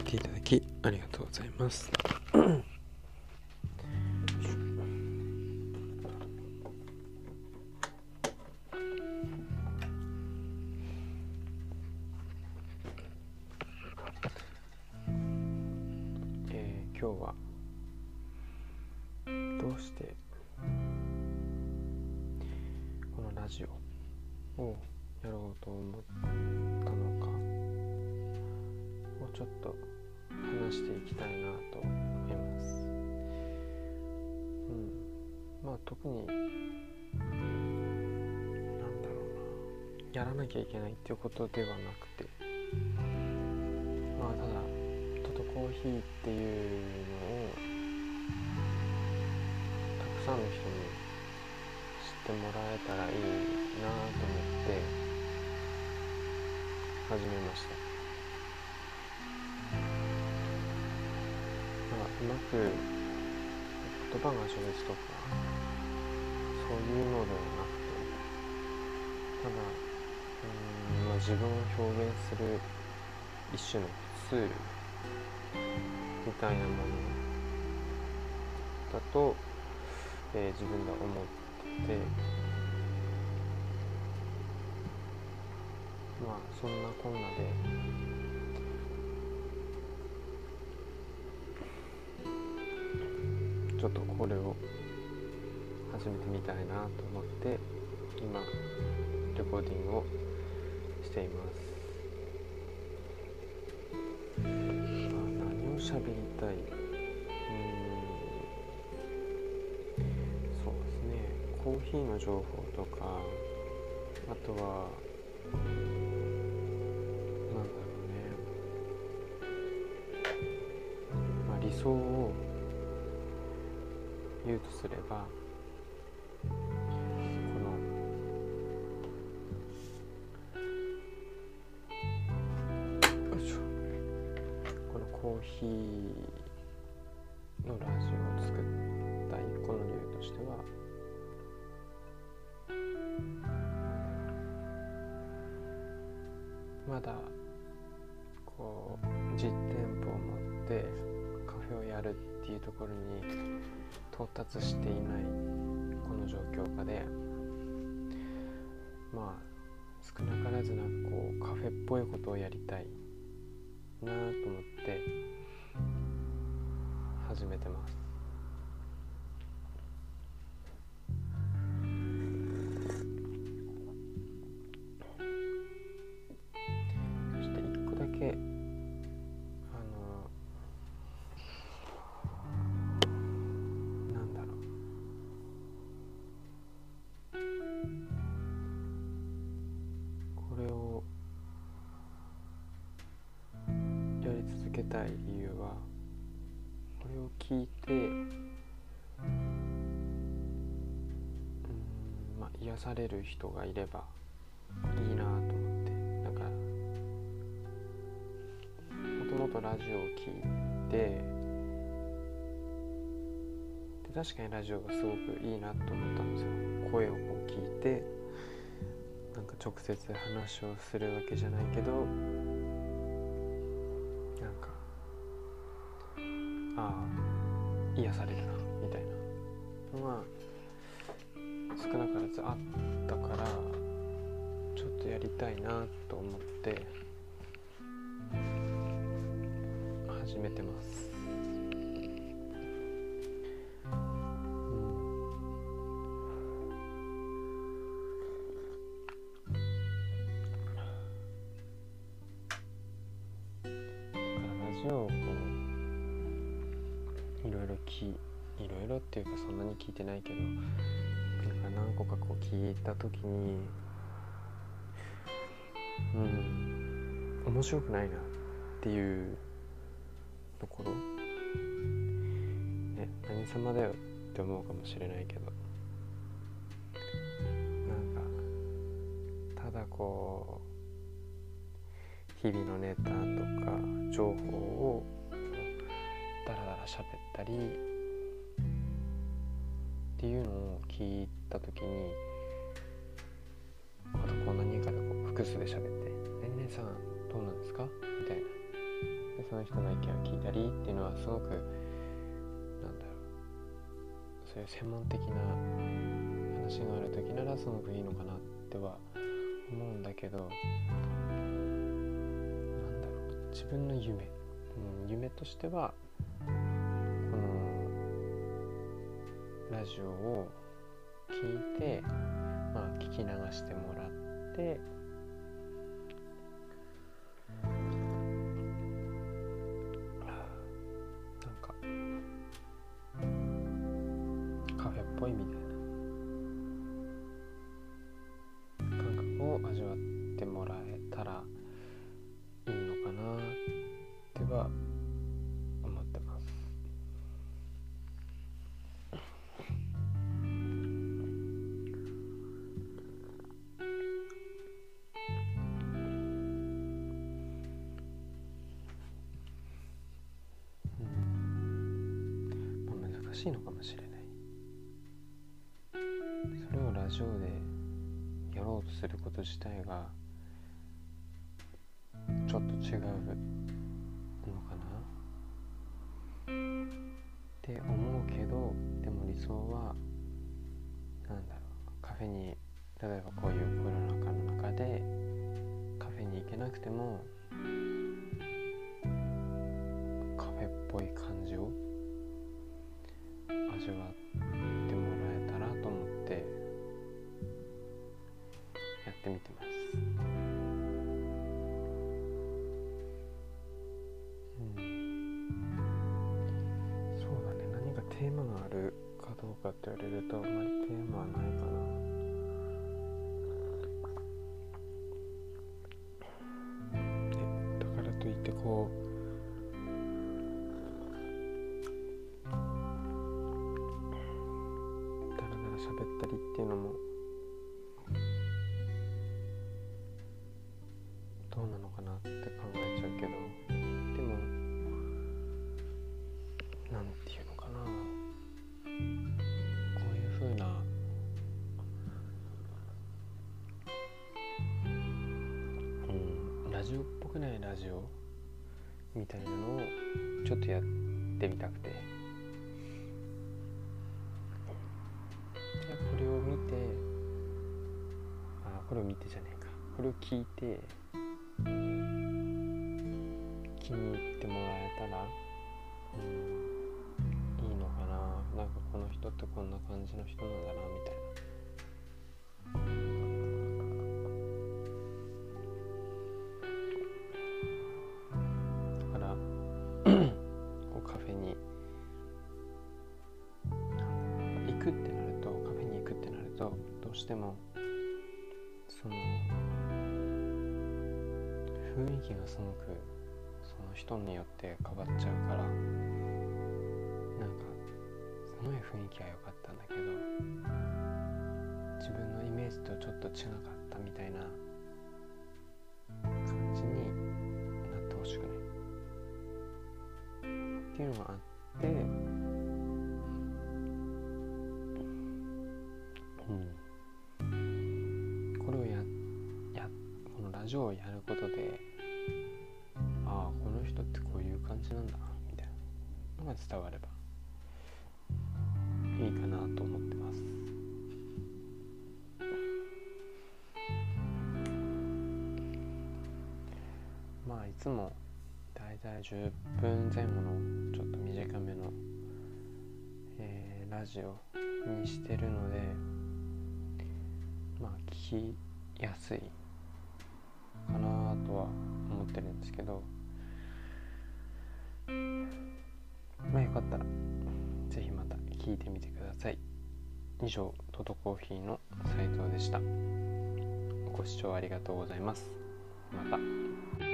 聞いていただきありがとうございます。え今日はどうしてこのラジオをやろうと思ったのか。ちょっと話していきたいなと思います。うん、まあ特になんだろうな。やらなきゃいけないっていうことではなくて。まあただトトコーヒーっていうのをたくさんの人に知ってもらえたらいいなと思って始めました。うまく言葉が上手とかそういうのではなくてただうん、まあ、自分を表現する一種のツールみたいなものだと、えー自分で思ってまあそんなこんなでちょっとこれを始めてみたいなと思って今レコーディングをしています。あ何を喋りたい？うん。そうですね。コーヒーの情報とかあとはなんだろうね。まあ理想を言うとすればこのこのコーヒーのラジオを作った一個の理由としてはまだこう実店舗を持ってカフェをやるっていうところに到達していないこの状況下でまあ少なからずなんかこうカフェっぽいことをやりたいなと思ってたい理由はこれを聞いてうんまあ癒される人がいればいいなと思って。なんかもともとラジオを聞いてで確かにラジオがすごくいいなと思ったんですよ。声をこう聞いてなんか直接話をするわけじゃないけどああ癒されるなみたいなのが少なからずあったからちょっとやりたいなと思って始めてます。だからラジオろいろ聞いいろいろっていうかそんなに聞いてないけどなんか何個かこう聞いた時にうん面白くないなっていうところ？ね何様だよって思うかもしれないけど。なんかただこう日々のネタとか情報をダラダラ喋ったりっていうのを聞いた時にあとこう何人かでこう複数で喋って「何さんどうなんですか?」みたいなでその人の意見を聞いたりっていうのはすごくなんだろうそういう専門的な話がある時ならすごくいいのかなっては思うんだけどなんだろう自分の夢、うん、夢としてはラジオを聞いて、まあ、聞き流してもらってしいのかもしれない。それをラジオでやろうとすること自体がちょっと違うのかな。って思うけどでも理想はなんだろう。カフェに例えばこういうコロナ禍の中でカフェに行けなくてもカフェっぽい感じを味わってもらえたらと思ってやってみてます。うん。そうだね。何かテーマがあるかどうかって言われるとあまりテーマはないかな。ったりっていうのもどうなのかなって考えちゃうけどでもなんていうのかなこういうふうなうんラジオっぽくないラジオみたいなのをちょっとやってみたくて。これを聞いて気に入ってもらえたらうんいいのかな。なんかこの人ってこんな感じの人なんだなみたいな。だから こうカフェに行くってなるとカフェに行くってなるとどうしてもその雰囲気がすごくその人によって変わっちゃうからなんかすごい雰囲気は良かったんだけど自分のイメージとちょっと違かったみたいな感じになってほしくない。っていうのがあってうん。これをややこのラジオをやることでじなんだみたいなのが伝わればいいかなと思ってます。まあいつもだいたい10分前後のちょっと短めの、えーラジオにしてるのでまあ聞きやすいかなとは思ってるんですけどまあよかったら是非また聞いてみてください。以上トトコーヒーの斉藤でした。ご視聴ありがとうございます。また。